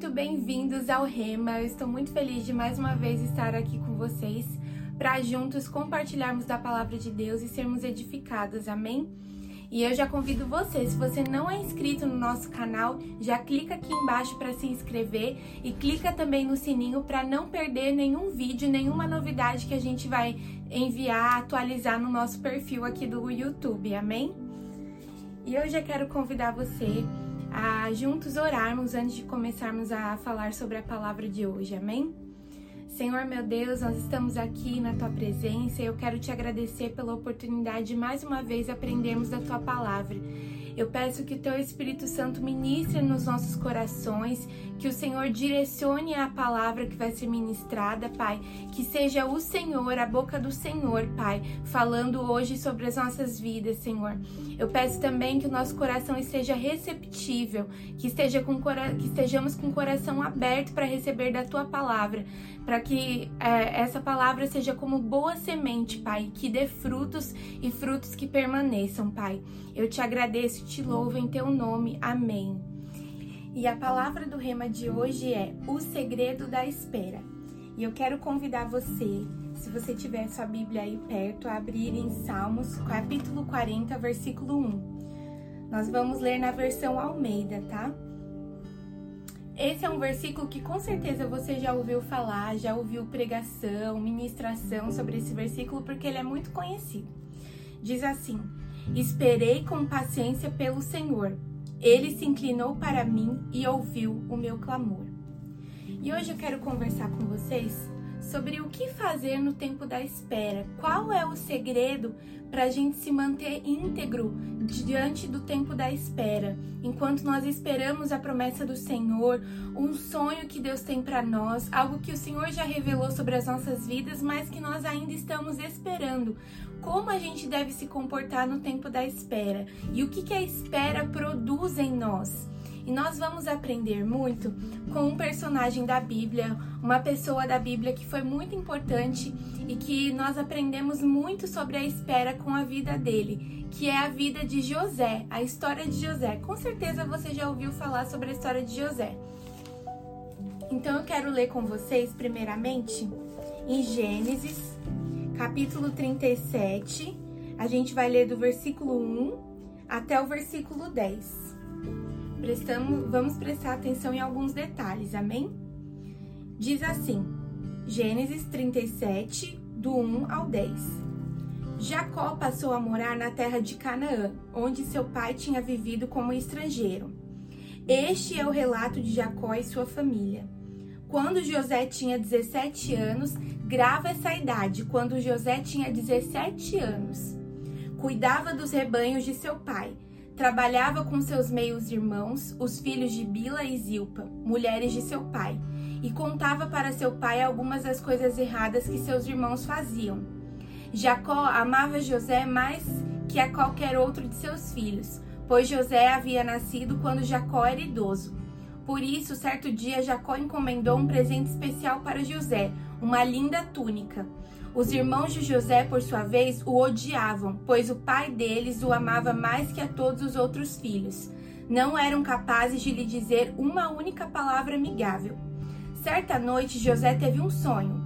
muito bem-vindos ao Rema. Eu estou muito feliz de mais uma vez estar aqui com vocês para juntos compartilharmos da palavra de Deus e sermos edificados. Amém? E eu já convido você, se você não é inscrito no nosso canal, já clica aqui embaixo para se inscrever e clica também no sininho para não perder nenhum vídeo, nenhuma novidade que a gente vai enviar, atualizar no nosso perfil aqui do YouTube. Amém? E eu já quero convidar você a juntos orarmos antes de começarmos a falar sobre a palavra de hoje. Amém? Senhor meu Deus, nós estamos aqui na tua presença e eu quero te agradecer pela oportunidade de mais uma vez aprendermos da tua palavra. Eu peço que o teu Espírito Santo ministre nos nossos corações, que o Senhor direcione a palavra que vai ser ministrada, Pai, que seja o Senhor, a boca do Senhor, Pai, falando hoje sobre as nossas vidas, Senhor. Eu peço também que o nosso coração esteja receptível, que, esteja com, que estejamos com o coração aberto para receber da tua palavra, para que é, essa palavra seja como boa semente, Pai, que dê frutos e frutos que permaneçam, Pai. Eu te agradeço, te louvo em teu nome. Amém. E a palavra do rema de hoje é o segredo da espera. E eu quero convidar você, se você tiver sua Bíblia aí perto, a abrir em Salmos, capítulo 40, versículo 1. Nós vamos ler na versão Almeida, tá? Esse é um versículo que com certeza você já ouviu falar, já ouviu pregação, ministração sobre esse versículo, porque ele é muito conhecido. Diz assim: Esperei com paciência pelo Senhor ele se inclinou para mim e ouviu o meu clamor. E hoje eu quero conversar com vocês sobre o que fazer no tempo da espera. Qual é o segredo para a gente se manter íntegro diante do tempo da espera, enquanto nós esperamos a promessa do Senhor, um sonho que Deus tem para nós, algo que o Senhor já revelou sobre as nossas vidas, mas que nós ainda estamos esperando como a gente deve se comportar no tempo da espera e o que, que a espera produz em nós. E nós vamos aprender muito com um personagem da Bíblia, uma pessoa da Bíblia que foi muito importante e que nós aprendemos muito sobre a espera com a vida dele, que é a vida de José, a história de José. Com certeza você já ouviu falar sobre a história de José. Então eu quero ler com vocês, primeiramente, em Gênesis capítulo 37. A gente vai ler do versículo 1 até o versículo 10. Prestamos, vamos prestar atenção em alguns detalhes, amém? Diz assim, Gênesis 37, do 1 ao 10. Jacó passou a morar na terra de Canaã, onde seu pai tinha vivido como estrangeiro. Este é o relato de Jacó e sua família. Quando José tinha 17 anos, grava essa idade, quando José tinha 17 anos. Cuidava dos rebanhos de seu pai, trabalhava com seus meios irmãos, os filhos de Bila e Zilpa, mulheres de seu pai, e contava para seu pai algumas das coisas erradas que seus irmãos faziam. Jacó amava José mais que a qualquer outro de seus filhos, pois José havia nascido quando Jacó era idoso. Por isso, certo dia, Jacó encomendou um presente especial para José, uma linda túnica. Os irmãos de José, por sua vez, o odiavam, pois o pai deles o amava mais que a todos os outros filhos. Não eram capazes de lhe dizer uma única palavra amigável. Certa noite, José teve um sonho,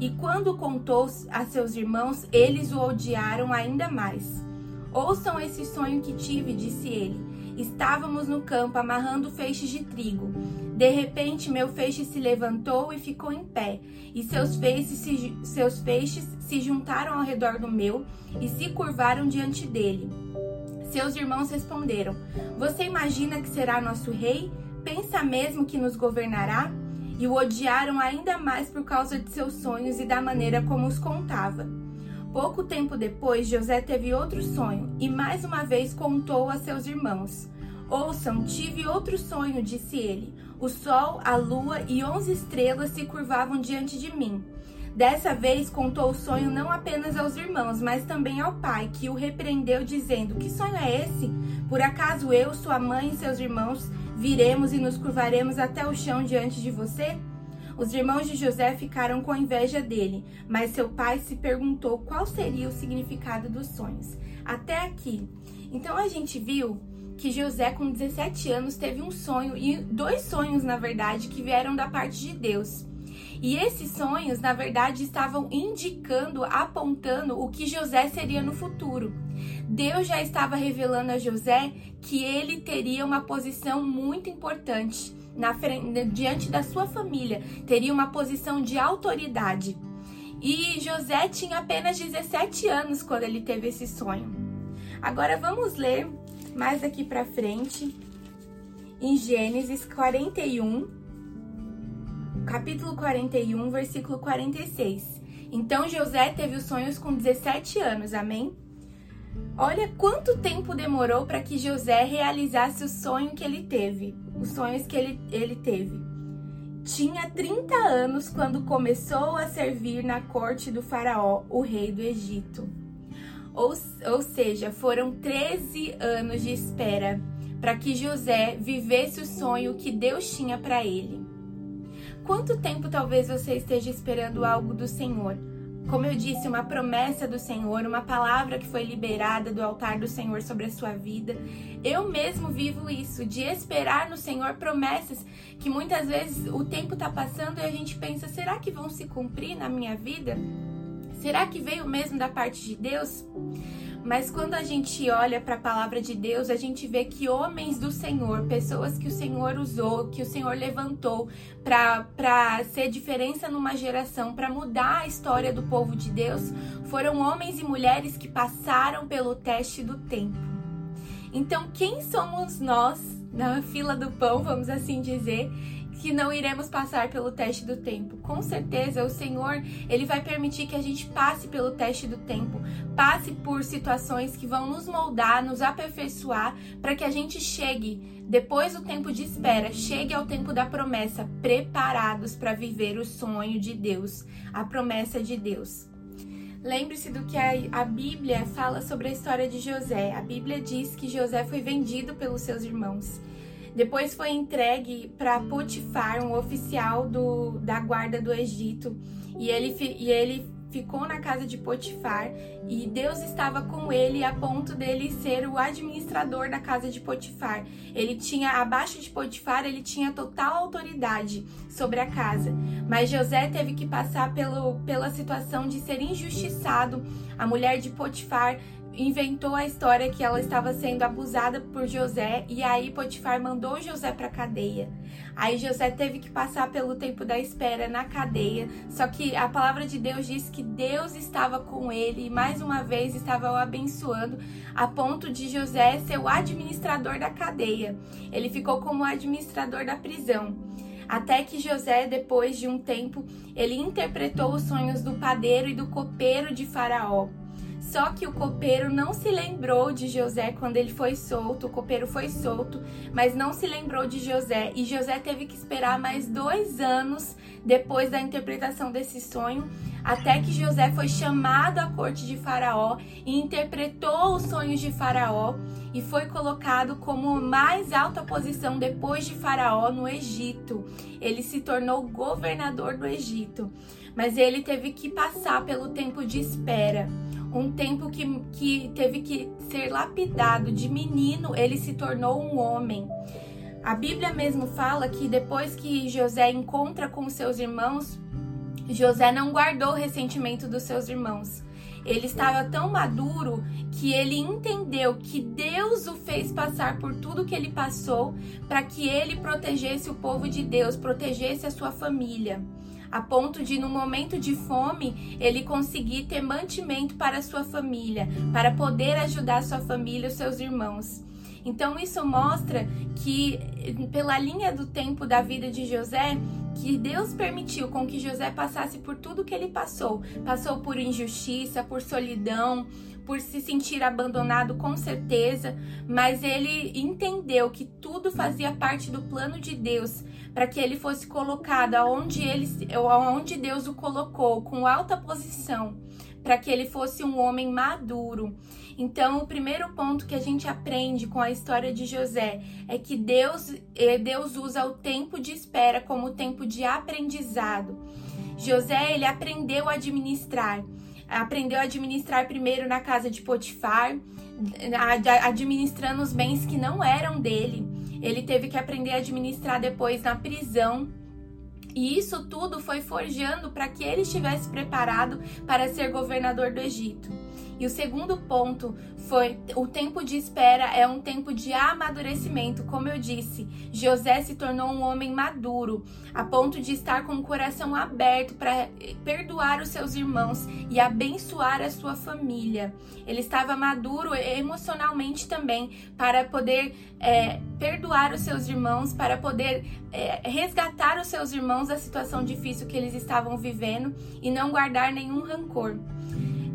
e quando contou a seus irmãos, eles o odiaram ainda mais. Ouçam esse sonho que tive, disse ele. Estávamos no campo amarrando feixes de trigo. De repente, meu feixe se levantou e ficou em pé, e seus feixes se, seus feixes se juntaram ao redor do meu e se curvaram diante dele. Seus irmãos responderam: Você imagina que será nosso rei? Pensa mesmo que nos governará? E o odiaram ainda mais por causa de seus sonhos e da maneira como os contava. Pouco tempo depois, José teve outro sonho e mais uma vez contou a seus irmãos. Ouçam, tive outro sonho, disse ele. O sol, a lua e onze estrelas se curvavam diante de mim. Dessa vez contou o sonho não apenas aos irmãos, mas também ao pai, que o repreendeu, dizendo: Que sonho é esse? Por acaso eu, sua mãe e seus irmãos viremos e nos curvaremos até o chão diante de você? Os irmãos de José ficaram com inveja dele, mas seu pai se perguntou qual seria o significado dos sonhos. Até aqui. Então a gente viu que José, com 17 anos, teve um sonho, e dois sonhos, na verdade, que vieram da parte de Deus. E esses sonhos, na verdade, estavam indicando, apontando o que José seria no futuro. Deus já estava revelando a José que ele teria uma posição muito importante na frente, diante da sua família, teria uma posição de autoridade. E José tinha apenas 17 anos quando ele teve esse sonho. Agora vamos ler mais aqui para frente em Gênesis 41, capítulo 41, versículo 46. Então José teve os sonhos com 17 anos, amém? Olha quanto tempo demorou para que José realizasse o sonho que ele teve, os sonhos que ele, ele teve. Tinha 30 anos quando começou a servir na corte do Faraó, o rei do Egito. Ou, ou seja, foram 13 anos de espera para que José vivesse o sonho que Deus tinha para ele. Quanto tempo talvez você esteja esperando algo do Senhor? Como eu disse, uma promessa do Senhor, uma palavra que foi liberada do altar do Senhor sobre a sua vida. Eu mesmo vivo isso, de esperar no Senhor promessas que muitas vezes o tempo está passando e a gente pensa: será que vão se cumprir na minha vida? Será que veio mesmo da parte de Deus? Mas quando a gente olha para a palavra de Deus, a gente vê que homens do Senhor, pessoas que o Senhor usou, que o Senhor levantou para ser diferença numa geração, para mudar a história do povo de Deus, foram homens e mulheres que passaram pelo teste do tempo. Então, quem somos nós na fila do pão, vamos assim dizer, que não iremos passar pelo teste do tempo. Com certeza, o Senhor, ele vai permitir que a gente passe pelo teste do tempo, passe por situações que vão nos moldar, nos aperfeiçoar, para que a gente chegue depois do tempo de espera, chegue ao tempo da promessa, preparados para viver o sonho de Deus, a promessa de Deus. Lembre-se do que a, Bíblia fala sobre a história de José. A Bíblia diz que José foi vendido pelos seus irmãos. Depois foi entregue para Potifar, um oficial do, da guarda do Egito, e ele, e ele ficou na casa de Potifar e Deus estava com ele a ponto dele ser o administrador da casa de Potifar. Ele tinha abaixo de Potifar, ele tinha total autoridade sobre a casa. Mas José teve que passar pelo, pela situação de ser injustiçado. A mulher de Potifar inventou a história que ela estava sendo abusada por José e aí Potifar mandou José para cadeia. Aí José teve que passar pelo tempo da espera na cadeia, só que a palavra de Deus diz que Deus estava com ele e mais uma vez estava o abençoando a ponto de José ser o administrador da cadeia. Ele ficou como administrador da prisão. Até que José, depois de um tempo, ele interpretou os sonhos do padeiro e do copeiro de Faraó. Só que o copeiro não se lembrou de José quando ele foi solto. O copeiro foi solto, mas não se lembrou de José. E José teve que esperar mais dois anos depois da interpretação desse sonho, até que José foi chamado à corte de Faraó e interpretou os sonhos de Faraó e foi colocado como mais alta posição depois de Faraó no Egito. Ele se tornou governador do Egito, mas ele teve que passar pelo tempo de espera um tempo que, que teve que ser lapidado. De menino, ele se tornou um homem. A Bíblia mesmo fala que depois que José encontra com seus irmãos, José não guardou o ressentimento dos seus irmãos. Ele estava tão maduro que ele entendeu que Deus o fez passar por tudo que ele passou para que ele protegesse o povo de Deus, protegesse a sua família a ponto de, no momento de fome, ele conseguir ter mantimento para sua família, para poder ajudar sua família, os seus irmãos. Então isso mostra que pela linha do tempo da vida de José, que Deus permitiu com que José passasse por tudo que ele passou. Passou por injustiça, por solidão, por se sentir abandonado com certeza, mas ele entendeu que tudo fazia parte do plano de Deus para que ele fosse colocado aonde ele aonde Deus o colocou, com alta posição, para que ele fosse um homem maduro. Então, o primeiro ponto que a gente aprende com a história de José é que Deus, eh, Deus usa o tempo de espera como tempo de aprendizado. José, ele aprendeu a administrar aprendeu a administrar primeiro na casa de Potifar, administrando os bens que não eram dele. Ele teve que aprender a administrar depois na prisão. E isso tudo foi forjando para que ele estivesse preparado para ser governador do Egito. E o segundo ponto foi o tempo de espera é um tempo de amadurecimento. Como eu disse, José se tornou um homem maduro, a ponto de estar com o coração aberto para perdoar os seus irmãos e abençoar a sua família. Ele estava maduro emocionalmente também para poder é, perdoar os seus irmãos, para poder é, resgatar os seus irmãos da situação difícil que eles estavam vivendo e não guardar nenhum rancor.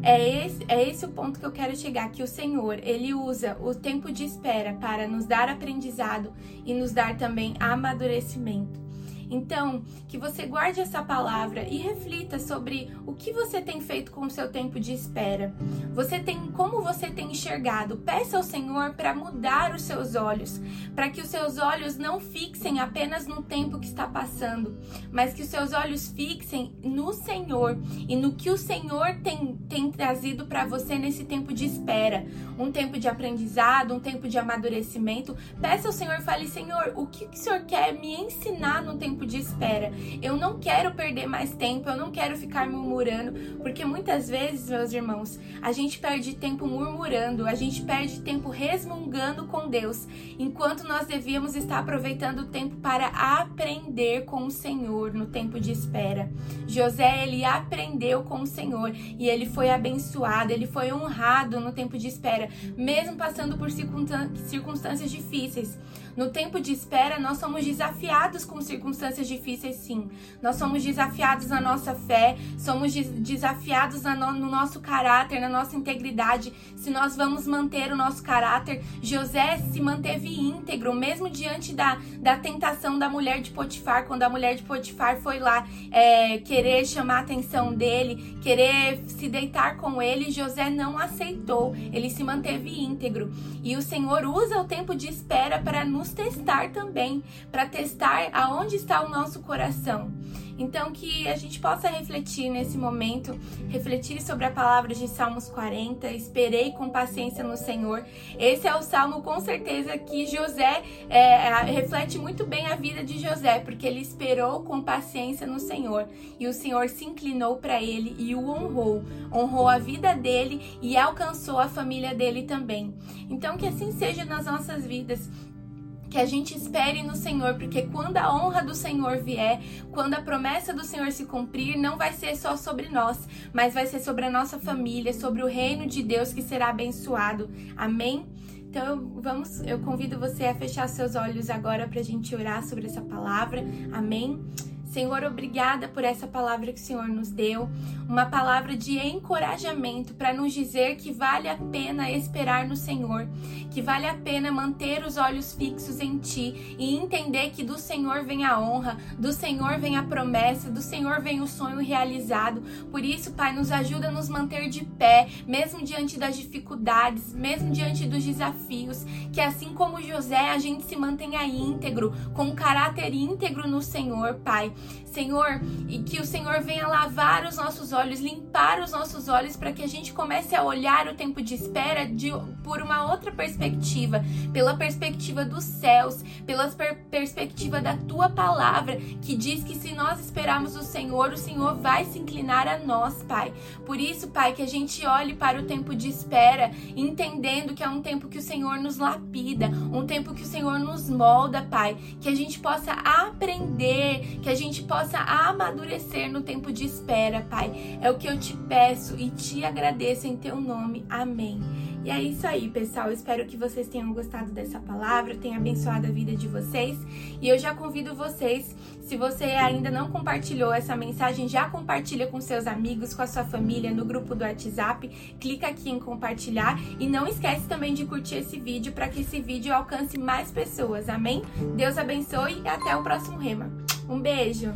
É esse, é esse o ponto que eu quero chegar, que o Senhor, ele usa o tempo de espera para nos dar aprendizado e nos dar também amadurecimento. Então, que você guarde essa palavra e reflita sobre o que você tem feito com o seu tempo de espera. Você tem como você tem enxergado? Peça ao Senhor para mudar os seus olhos, para que os seus olhos não fixem apenas no tempo que está passando, mas que os seus olhos fixem no Senhor e no que o Senhor tem, tem trazido para você nesse tempo de espera, um tempo de aprendizado, um tempo de amadurecimento. Peça ao Senhor, fale: Senhor, o que o Senhor quer me ensinar no tempo tempo de espera. Eu não quero perder mais tempo, eu não quero ficar murmurando, porque muitas vezes, meus irmãos, a gente perde tempo murmurando, a gente perde tempo resmungando com Deus, enquanto nós devíamos estar aproveitando o tempo para aprender com o Senhor no tempo de espera. José, ele aprendeu com o Senhor e ele foi abençoado, ele foi honrado no tempo de espera, mesmo passando por circunstâncias difíceis. No tempo de espera, nós somos desafiados com circunstâncias difíceis, sim. Nós somos desafiados na nossa fé, somos desafiados no nosso caráter, na nossa integridade. Se nós vamos manter o nosso caráter, José se manteve íntegro, mesmo diante da, da tentação da mulher de Potifar, quando a mulher de Potifar foi lá é, querer chamar a atenção dele, querer se deitar com ele, José não aceitou, ele se manteve íntegro. E o Senhor usa o tempo de espera para nos testar também, para testar aonde está o nosso coração. Então, que a gente possa refletir nesse momento, refletir sobre a palavra de Salmos 40, esperei com paciência no Senhor. Esse é o salmo, com certeza, que José é, reflete muito bem a vida de José, porque ele esperou com paciência no Senhor e o Senhor se inclinou para ele e o honrou, honrou a vida dele e alcançou a família dele também. Então, que assim seja nas nossas vidas que a gente espere no Senhor, porque quando a honra do Senhor vier, quando a promessa do Senhor se cumprir, não vai ser só sobre nós, mas vai ser sobre a nossa família, sobre o reino de Deus que será abençoado. Amém? Então, vamos, eu convido você a fechar seus olhos agora para a gente orar sobre essa palavra. Amém? Senhor, obrigada por essa palavra que o Senhor nos deu, uma palavra de encorajamento para nos dizer que vale a pena esperar no Senhor, que vale a pena manter os olhos fixos em Ti e entender que do Senhor vem a honra, do Senhor vem a promessa, do Senhor vem o sonho realizado. Por isso, Pai, nos ajuda a nos manter de pé, mesmo diante das dificuldades, mesmo diante dos desafios, que assim como José, a gente se mantenha íntegro, com caráter íntegro no Senhor, Pai. Senhor, e que o Senhor venha lavar os nossos olhos, limpar os nossos olhos para que a gente comece a olhar o tempo de espera de, por uma outra perspectiva, pela perspectiva dos céus, pela per perspectiva da tua palavra, que diz que se nós esperarmos o Senhor, o Senhor vai se inclinar a nós, Pai. Por isso, Pai, que a gente olhe para o tempo de espera, entendendo que é um tempo que o Senhor nos lapida, um tempo que o Senhor nos molda, Pai, que a gente possa aprender, que a gente gente possa amadurecer no tempo de espera, Pai. É o que eu te peço e te agradeço em teu nome. Amém. E é isso aí, pessoal. espero que vocês tenham gostado dessa palavra, tenha abençoado a vida de vocês. E eu já convido vocês, se você ainda não compartilhou essa mensagem, já compartilha com seus amigos, com a sua família, no grupo do WhatsApp. Clica aqui em compartilhar e não esquece também de curtir esse vídeo para que esse vídeo alcance mais pessoas. Amém? Deus abençoe e até o próximo rema. Um beijo!